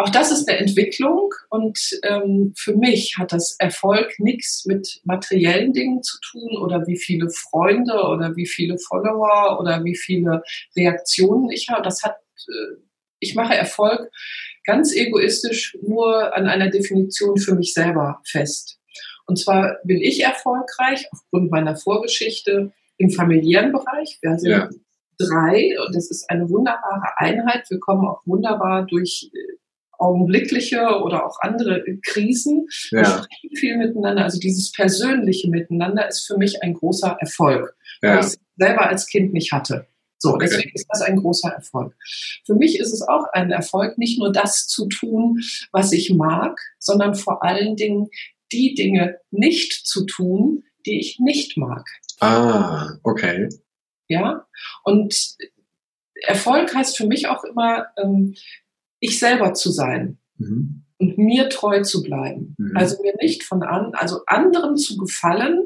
auch das ist eine Entwicklung und ähm, für mich hat das Erfolg nichts mit materiellen Dingen zu tun oder wie viele Freunde oder wie viele Follower oder wie viele Reaktionen ich habe. Das hat, äh, ich mache Erfolg ganz egoistisch nur an einer Definition für mich selber fest. Und zwar bin ich erfolgreich aufgrund meiner Vorgeschichte im familiären Bereich. Wir sind ja. drei und das ist eine wunderbare Einheit. Wir kommen auch wunderbar durch äh, augenblickliche oder auch andere Krisen. Ja. Wir sprechen viel miteinander. Also dieses persönliche Miteinander ist für mich ein großer Erfolg, ja. weil ich es selber als Kind nicht hatte. So, okay. deswegen ist das ein großer Erfolg. Für mich ist es auch ein Erfolg, nicht nur das zu tun, was ich mag, sondern vor allen Dingen die Dinge nicht zu tun, die ich nicht mag. Ah, okay. Ja, und Erfolg heißt für mich auch immer, ähm, ich selber zu sein mhm. und mir treu zu bleiben. Mhm. Also mir nicht von an, also anderen zu gefallen,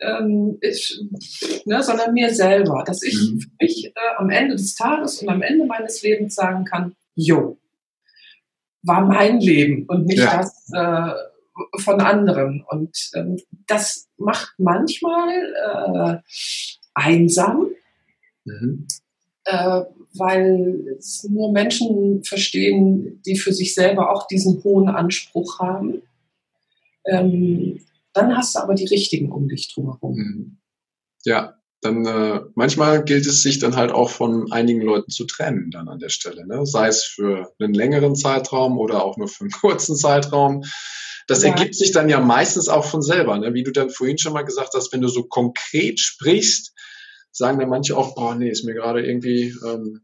ähm, ich, ne, sondern mir selber, dass ich mhm. für mich äh, am Ende des Tages und am Ende meines Lebens sagen kann, jo, war mein Leben und nicht ja. das äh, von anderen. Und ähm, das macht manchmal äh, einsam. Mhm äh, weil es nur Menschen verstehen, die für sich selber auch diesen hohen Anspruch haben. Ähm, dann hast du aber die richtigen um dich drumherum. Mhm. Ja, dann äh, manchmal gilt es sich dann halt auch von einigen Leuten zu trennen dann an der Stelle, ne? sei es für einen längeren Zeitraum oder auch nur für einen kurzen Zeitraum. Das ja. ergibt sich dann ja meistens auch von selber, ne? wie du dann vorhin schon mal gesagt hast, wenn du so konkret sprichst, sagen dann manche auch, boah, nee, ist mir gerade irgendwie, ähm,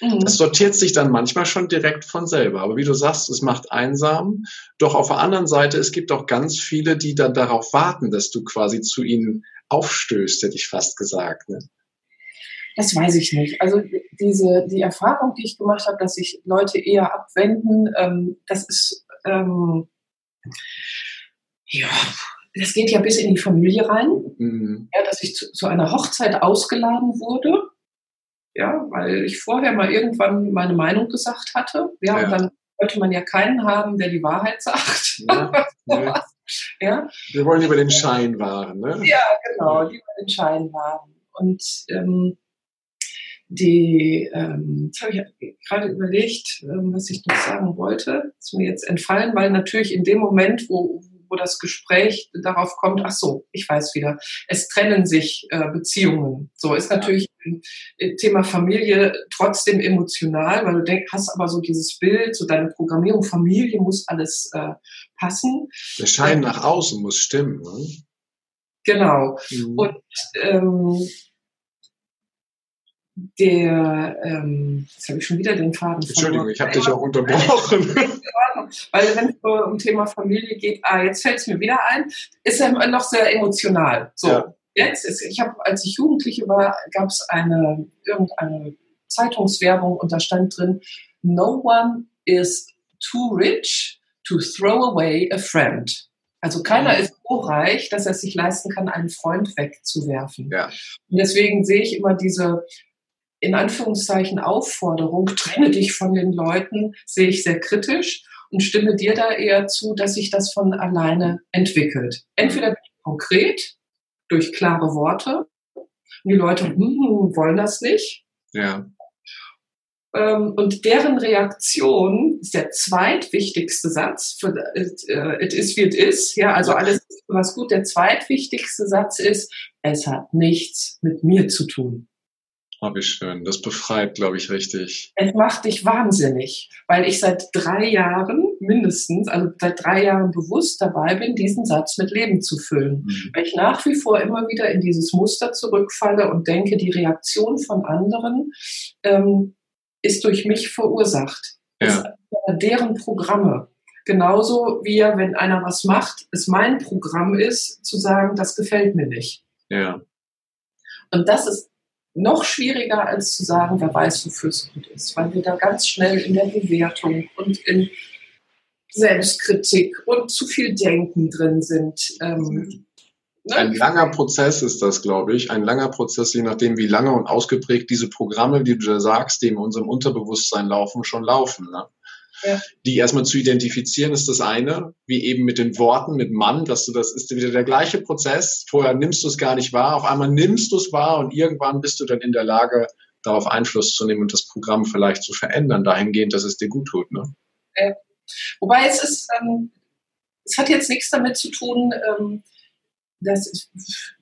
mhm. das sortiert sich dann manchmal schon direkt von selber. Aber wie du sagst, es macht einsam. Doch auf der anderen Seite, es gibt auch ganz viele, die dann darauf warten, dass du quasi zu ihnen aufstößt, hätte ich fast gesagt. Ne? Das weiß ich nicht. Also diese die Erfahrung, die ich gemacht habe, dass sich Leute eher abwenden, ähm, das ist ähm, ja das geht ja bis in die Familie rein, mhm. ja, dass ich zu, zu, einer Hochzeit ausgeladen wurde, ja, weil ich vorher mal irgendwann meine Meinung gesagt hatte. Ja, ja. und dann wollte man ja keinen haben, der die Wahrheit sagt. Ja, ja. ja. Wir wollen lieber den Schein wahren, ne? Ja, genau, lieber den Schein wahren. Und ähm, die, ähm, jetzt habe ich gerade überlegt, ähm, was ich noch sagen wollte, ist mir jetzt entfallen, weil natürlich in dem Moment, wo, wo das Gespräch darauf kommt, ach so, ich weiß wieder, es trennen sich äh, Beziehungen. So ist natürlich äh, Thema Familie trotzdem emotional, weil du denkst, hast aber so dieses Bild, so deine Programmierung, Familie muss alles äh, passen. Der Schein nach außen muss stimmen. Ne? Genau. Mhm. Und ähm, der, ähm, jetzt habe ich schon wieder den Faden Entschuldigung, ich habe dich auch unterbrochen. Weil wenn es so um Thema Familie geht, ah, jetzt fällt es mir wieder ein, ist er noch sehr emotional. So, ja. jetzt ist, ich habe, als ich Jugendliche war, gab es eine irgendeine Zeitungswerbung und da stand drin, no one is too rich to throw away a friend. Also keiner mhm. ist so reich, dass er sich leisten kann, einen Freund wegzuwerfen. Ja. Und deswegen sehe ich immer diese in Anführungszeichen Aufforderung, trenne dich von den Leuten, sehe ich sehr kritisch und stimme dir da eher zu, dass sich das von alleine entwickelt. Entweder konkret durch klare Worte und die Leute hm, wollen das nicht. Ja. Ähm, und deren Reaktion ist der zweitwichtigste Satz für it, it is wie it is. Ja, also alles was gut. Der zweitwichtigste Satz ist, es hat nichts mit mir zu tun. Oh, wie schön. Das befreit, glaube ich, richtig. Es macht dich wahnsinnig, weil ich seit drei Jahren mindestens, also seit drei Jahren bewusst dabei bin, diesen Satz mit Leben zu füllen. Mhm. Weil ich nach wie vor immer wieder in dieses Muster zurückfalle und denke, die Reaktion von anderen ähm, ist durch mich verursacht. Ja. Deren Programme. Genauso wie wenn einer was macht, es mein Programm ist, zu sagen, das gefällt mir nicht. Ja. Und das ist noch schwieriger als zu sagen, wer weiß, wofür es gut ist, weil wir da ganz schnell in der Bewertung und in Selbstkritik und zu viel Denken drin sind. Ähm, ne? Ein langer Prozess ist das, glaube ich. Ein langer Prozess, je nachdem, wie lange und ausgeprägt diese Programme, die du da sagst, die in unserem Unterbewusstsein laufen, schon laufen. Ne? Ja. Die erstmal zu identifizieren ist das eine, wie eben mit den Worten, mit Mann, dass du das ist wieder der gleiche Prozess. Vorher nimmst du es gar nicht wahr, auf einmal nimmst du es wahr und irgendwann bist du dann in der Lage, darauf Einfluss zu nehmen und das Programm vielleicht zu verändern, dahingehend, dass es dir gut tut. Ne? Äh, wobei es ist, ähm, es hat jetzt nichts damit zu tun, ähm, das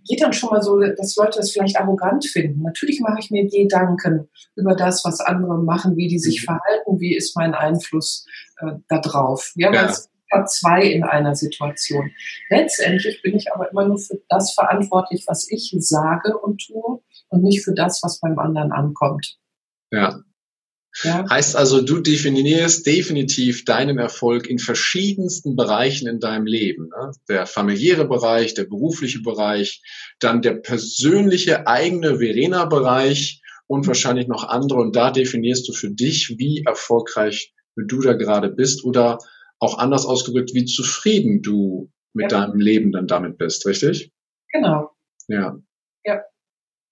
geht dann schon mal so, dass Leute das vielleicht arrogant finden. Natürlich mache ich mir Gedanken über das, was andere machen, wie die sich mhm. verhalten, wie ist mein Einfluss äh, da drauf. Ja, ja. zwei in einer Situation. Letztendlich bin ich aber immer nur für das verantwortlich, was ich sage und tue und nicht für das, was beim anderen ankommt. Ja. Ja. Heißt also, du definierst definitiv deinen Erfolg in verschiedensten Bereichen in deinem Leben. Ne? Der familiäre Bereich, der berufliche Bereich, dann der persönliche eigene Verena-Bereich und wahrscheinlich noch andere. Und da definierst du für dich, wie erfolgreich du da gerade bist oder auch anders ausgedrückt, wie zufrieden du mit ja. deinem Leben dann damit bist, richtig? Genau. Ja.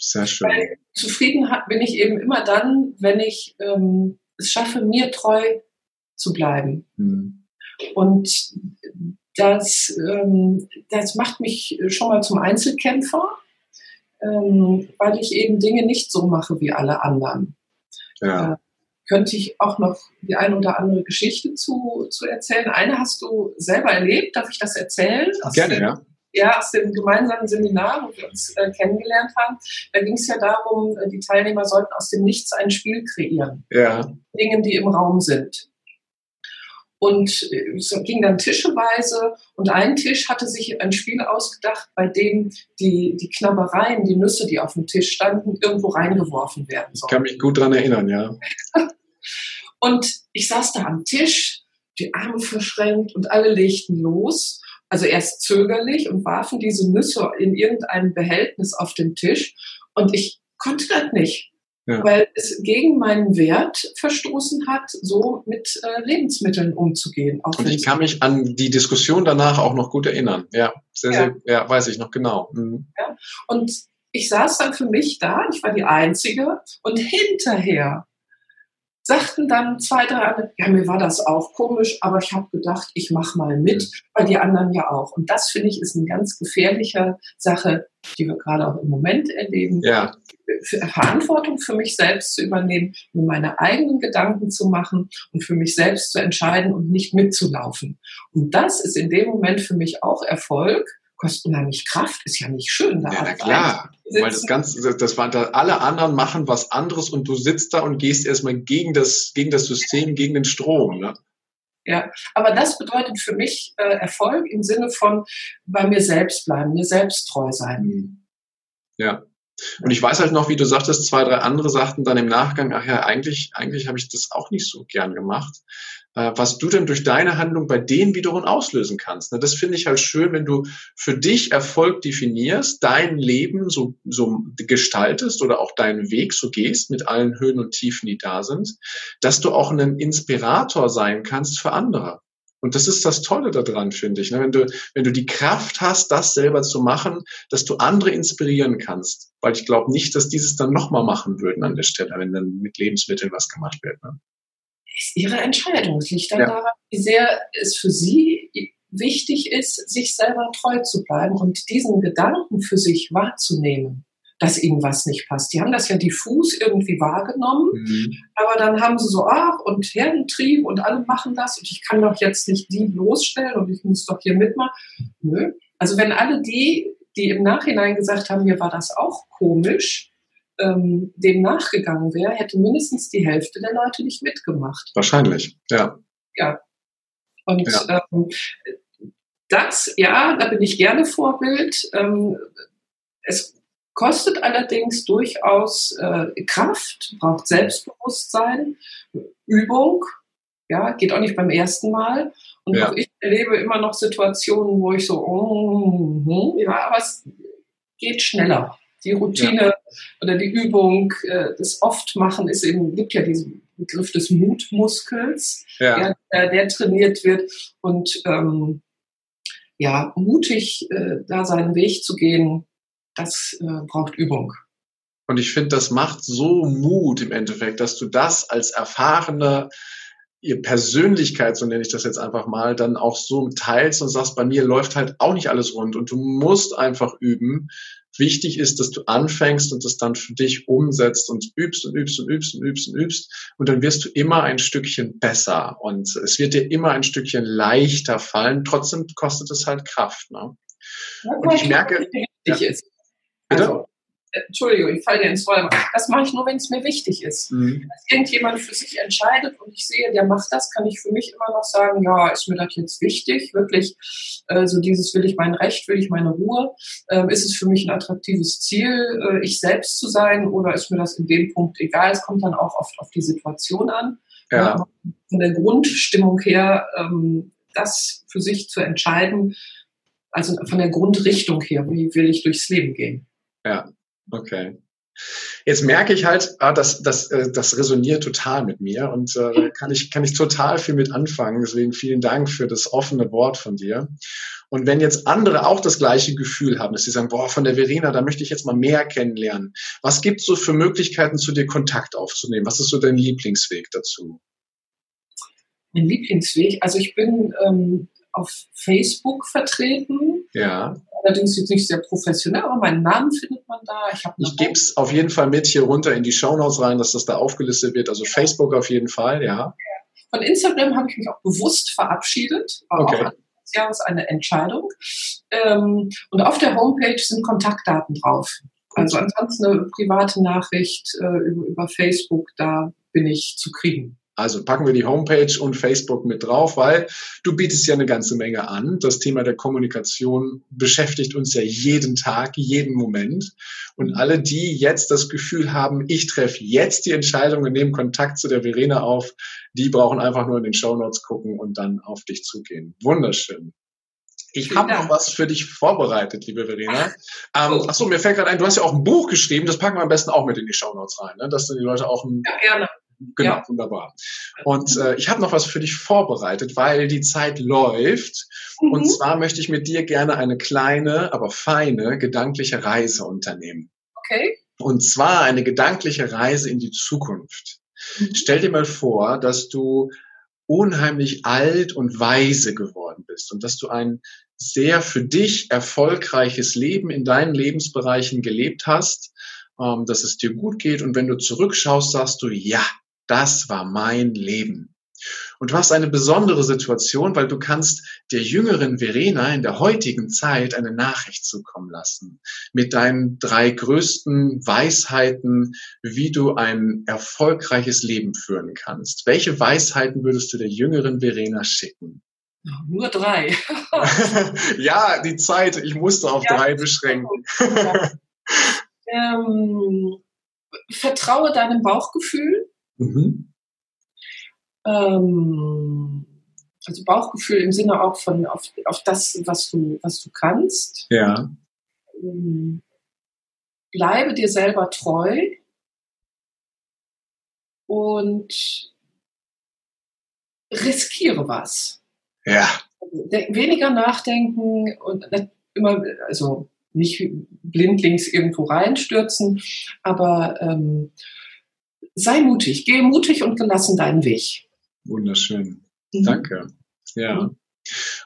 Sehr schön. Weil zufrieden bin ich eben immer dann, wenn ich ähm, es schaffe, mir treu zu bleiben. Hm. Und das, ähm, das macht mich schon mal zum Einzelkämpfer, ähm, weil ich eben Dinge nicht so mache wie alle anderen. Ja. Äh, könnte ich auch noch die eine oder andere Geschichte zu, zu erzählen. Eine hast du selber erlebt, darf ich das erzählen? Gerne, ja ja, aus dem gemeinsamen Seminar, wo wir uns äh, kennengelernt haben, da ging es ja darum, äh, die Teilnehmer sollten aus dem Nichts ein Spiel kreieren. Ja. Dingen, die im Raum sind. Und äh, es ging dann tischeweise und ein Tisch hatte sich ein Spiel ausgedacht, bei dem die, die Knabbereien, die Nüsse, die auf dem Tisch standen, irgendwo reingeworfen werden sollen. Ich kann mich gut dran erinnern, ja. und ich saß da am Tisch, die Arme verschränkt und alle legten los also erst zögerlich und warfen diese Nüsse in irgendein Behältnis auf den Tisch. Und ich konnte das nicht, ja. weil es gegen meinen Wert verstoßen hat, so mit äh, Lebensmitteln umzugehen. und ich kann mich an die Diskussion danach auch noch gut erinnern. Ja, sehr, ja. sehr, ja weiß ich noch genau. Mhm. Ja. Und ich saß dann für mich da, ich war die Einzige, und hinterher sagten dann zwei, drei andere, ja, mir war das auch komisch, aber ich habe gedacht, ich mache mal mit, weil die anderen ja auch. Und das finde ich ist eine ganz gefährliche Sache, die wir gerade auch im Moment erleben. Ja. Verantwortung für mich selbst zu übernehmen, mir meine eigenen Gedanken zu machen und für mich selbst zu entscheiden und nicht mitzulaufen. Und das ist in dem Moment für mich auch Erfolg, kostet unheimlich Kraft, ist ja nicht schön. Da ja, na klar, weil das Ganze, das war da, alle anderen machen was anderes und du sitzt da und gehst erstmal gegen das, gegen das System, gegen den Strom. Ne? Ja, aber das bedeutet für mich äh, Erfolg im Sinne von bei mir selbst bleiben, mir selbst treu sein. Hm. Ja. Und ich weiß halt noch, wie du sagtest, zwei, drei andere sagten dann im Nachgang, ach ja, eigentlich, eigentlich habe ich das auch nicht so gern gemacht. Äh, was du denn durch deine Handlung bei denen wiederum auslösen kannst. Ne? Das finde ich halt schön, wenn du für dich Erfolg definierst, dein Leben so, so gestaltest oder auch deinen Weg so gehst mit allen Höhen und Tiefen, die da sind, dass du auch ein Inspirator sein kannst für andere. Und das ist das Tolle daran, finde ich. Ne? Wenn du, wenn du die Kraft hast, das selber zu machen, dass du andere inspirieren kannst. Weil ich glaube nicht, dass dieses dann nochmal machen würden an der Stelle, wenn dann mit Lebensmitteln was gemacht wird. Ist ihre Entscheidung. Es liegt dann ja. daran, wie sehr es für sie wichtig ist, sich selber treu zu bleiben und diesen Gedanken für sich wahrzunehmen, dass ihnen was nicht passt. Die haben das ja diffus irgendwie wahrgenommen, mhm. aber dann haben sie so, ach, und Herdentrieb und alle machen das und ich kann doch jetzt nicht die bloßstellen und ich muss doch hier mitmachen. Nö. Also wenn alle die, die im Nachhinein gesagt haben, mir war das auch komisch, ähm, dem nachgegangen wäre, hätte mindestens die Hälfte der Leute nicht mitgemacht. Wahrscheinlich, ja. Ja. Und ja. Ähm, das, ja, da bin ich gerne Vorbild. Ähm, es kostet allerdings durchaus äh, Kraft, braucht Selbstbewusstsein, Übung. Ja, geht auch nicht beim ersten Mal. Und ja. auch ich erlebe immer noch Situationen, wo ich so, oh, ja, aber es geht schneller die Routine ja. oder die Übung, äh, das Oftmachen ist eben, gibt ja diesen Begriff des Mutmuskels, ja. der, der, trainiert wird und ähm, ja, mutig äh, da seinen Weg zu gehen, das äh, braucht Übung. Und ich finde, das macht so Mut im Endeffekt, dass du das als erfahrene ihr Persönlichkeit, so nenne ich das jetzt einfach mal, dann auch so teilst und sagst, bei mir läuft halt auch nicht alles rund und du musst einfach üben. Wichtig ist, dass du anfängst und das dann für dich umsetzt und übst und übst und übst und übst und übst und dann wirst du immer ein Stückchen besser und es wird dir immer ein Stückchen leichter fallen. Trotzdem kostet es halt Kraft. Ne? und ich merke, ja, ist. Also, Entschuldigung, ich falle dir ins Wort. Das mache ich nur, wenn es mir wichtig ist. Mhm. Wenn irgendjemand für sich entscheidet und ich sehe, der macht das, kann ich für mich immer noch sagen, ja, ist mir das jetzt wichtig? Wirklich, äh, so dieses will ich mein Recht, will ich meine Ruhe? Ähm, ist es für mich ein attraktives Ziel, äh, ich selbst zu sein oder ist mir das in dem Punkt egal? Es kommt dann auch oft auf die Situation an. Ja. Von der Grundstimmung her, ähm, das für sich zu entscheiden, also von der Grundrichtung her, wie will ich durchs Leben gehen? Ja, Okay. Jetzt merke ich halt, ah, das, das, äh, das resoniert total mit mir und äh, kann, ich, kann ich total viel mit anfangen. Deswegen vielen Dank für das offene Wort von dir. Und wenn jetzt andere auch das gleiche Gefühl haben, dass sie sagen, boah, von der Verena, da möchte ich jetzt mal mehr kennenlernen. Was gibt es so für Möglichkeiten, zu dir Kontakt aufzunehmen? Was ist so dein Lieblingsweg dazu? Mein Lieblingsweg? Also ich bin ähm, auf Facebook vertreten. Ja. Allerdings jetzt nicht sehr professionell, aber meinen Namen findet man da. Ich, ich gebe es auf jeden Fall mit hier runter in die Shownotes rein, dass das da aufgelistet wird. Also. Facebook auf jeden Fall, ja. Von Instagram habe ich mich auch bewusst verabschiedet. War okay. auch Jahres eine Entscheidung. Ähm, und auf der Homepage sind Kontaktdaten drauf. Also ansonsten eine private Nachricht äh, über Facebook, da bin ich zu kriegen. Also packen wir die Homepage und Facebook mit drauf, weil du bietest ja eine ganze Menge an. Das Thema der Kommunikation beschäftigt uns ja jeden Tag, jeden Moment. Und alle, die jetzt das Gefühl haben, ich treffe jetzt die Entscheidung und nehme Kontakt zu der Verena auf, die brauchen einfach nur in den Show Notes gucken und dann auf dich zugehen. Wunderschön. Ich habe noch was für dich vorbereitet, liebe Verena. Ähm, oh. achso, mir fällt gerade ein, du hast ja auch ein Buch geschrieben, das packen wir am besten auch mit in die Show Notes rein, ne? dass dann die Leute auch ein, ja, gerne. Genau, ja. wunderbar. Und äh, ich habe noch was für dich vorbereitet, weil die Zeit läuft. Mhm. Und zwar möchte ich mit dir gerne eine kleine, aber feine gedankliche Reise unternehmen. Okay. Und zwar eine gedankliche Reise in die Zukunft. Mhm. Stell dir mal vor, dass du unheimlich alt und weise geworden bist und dass du ein sehr für dich erfolgreiches Leben in deinen Lebensbereichen gelebt hast, ähm, dass es dir gut geht und wenn du zurückschaust, sagst du, ja, das war mein Leben. Und du hast eine besondere Situation, weil du kannst der jüngeren Verena in der heutigen Zeit eine Nachricht zukommen lassen mit deinen drei größten Weisheiten, wie du ein erfolgreiches Leben führen kannst. Welche Weisheiten würdest du der jüngeren Verena schicken? Nur drei. ja, die Zeit, ich musste auf ja, drei beschränken. ähm, vertraue deinem Bauchgefühl. Mhm. Ähm, also Bauchgefühl im Sinne auch von auf, auf das, was du, was du kannst. Ja. Ähm, bleibe dir selber treu und riskiere was. Ja. Also, weniger nachdenken und immer, also nicht blindlings irgendwo reinstürzen, aber ähm, sei mutig, gehe mutig und gelassen deinen Weg. Wunderschön. Mhm. Danke. Ja. Mhm.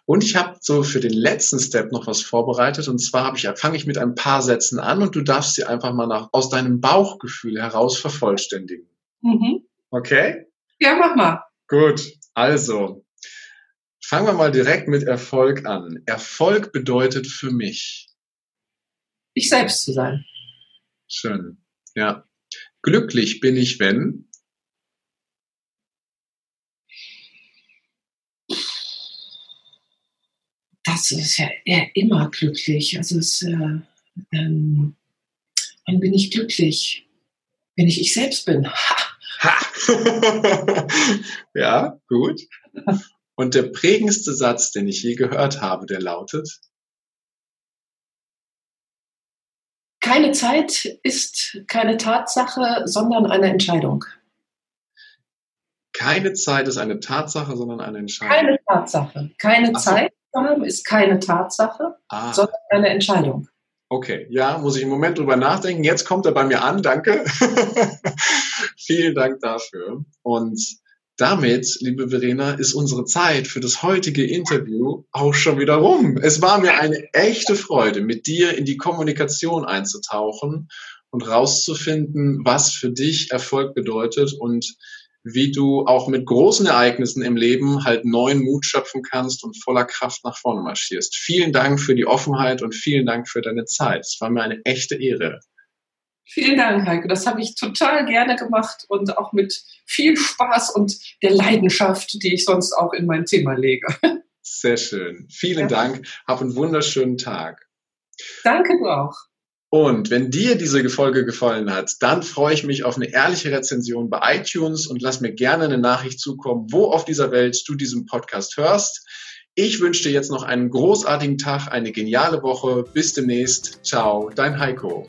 Und ich habe so für den letzten Step noch was vorbereitet. Und zwar ich, fange ich mit ein paar Sätzen an und du darfst sie einfach mal nach, aus deinem Bauchgefühl heraus vervollständigen. Mhm. Okay? Ja, mach mal. Gut. Also, fangen wir mal direkt mit Erfolg an. Erfolg bedeutet für mich. Ich selbst zu sein. Schön. Ja. Glücklich bin ich, wenn? Das ist ja immer glücklich. Also es, äh, ähm, wann bin ich glücklich? Wenn ich ich selbst bin. Ha! ha. ja, gut. Und der prägendste Satz, den ich je gehört habe, der lautet? Keine Zeit ist keine Tatsache, sondern eine Entscheidung. Keine Zeit ist eine Tatsache, sondern eine Entscheidung. Keine Tatsache. Keine so. Zeit haben ist keine Tatsache, ah. sondern eine Entscheidung. Okay, ja, muss ich einen Moment drüber nachdenken. Jetzt kommt er bei mir an, danke. Vielen Dank dafür. Und damit, liebe Verena, ist unsere Zeit für das heutige Interview auch schon wieder rum. Es war mir eine echte Freude, mit dir in die Kommunikation einzutauchen und rauszufinden, was für dich Erfolg bedeutet und wie du auch mit großen Ereignissen im Leben halt neuen Mut schöpfen kannst und voller Kraft nach vorne marschierst. Vielen Dank für die Offenheit und vielen Dank für deine Zeit. Es war mir eine echte Ehre. Vielen Dank, Heike. Das habe ich total gerne gemacht und auch mit viel Spaß und der Leidenschaft, die ich sonst auch in mein Thema lege. Sehr schön. Vielen ja. Dank. Hab einen wunderschönen Tag. Danke, du auch. Und wenn dir diese Folge gefallen hat, dann freue ich mich auf eine ehrliche Rezension bei iTunes und lass mir gerne eine Nachricht zukommen, wo auf dieser Welt du diesen Podcast hörst. Ich wünsche dir jetzt noch einen großartigen Tag, eine geniale Woche. Bis demnächst. Ciao, dein Heiko.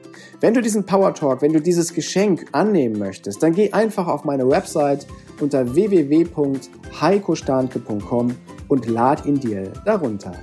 Wenn du diesen Power Talk, wenn du dieses Geschenk annehmen möchtest, dann geh einfach auf meine Website unter www.heikostanke.com und lad ihn dir darunter.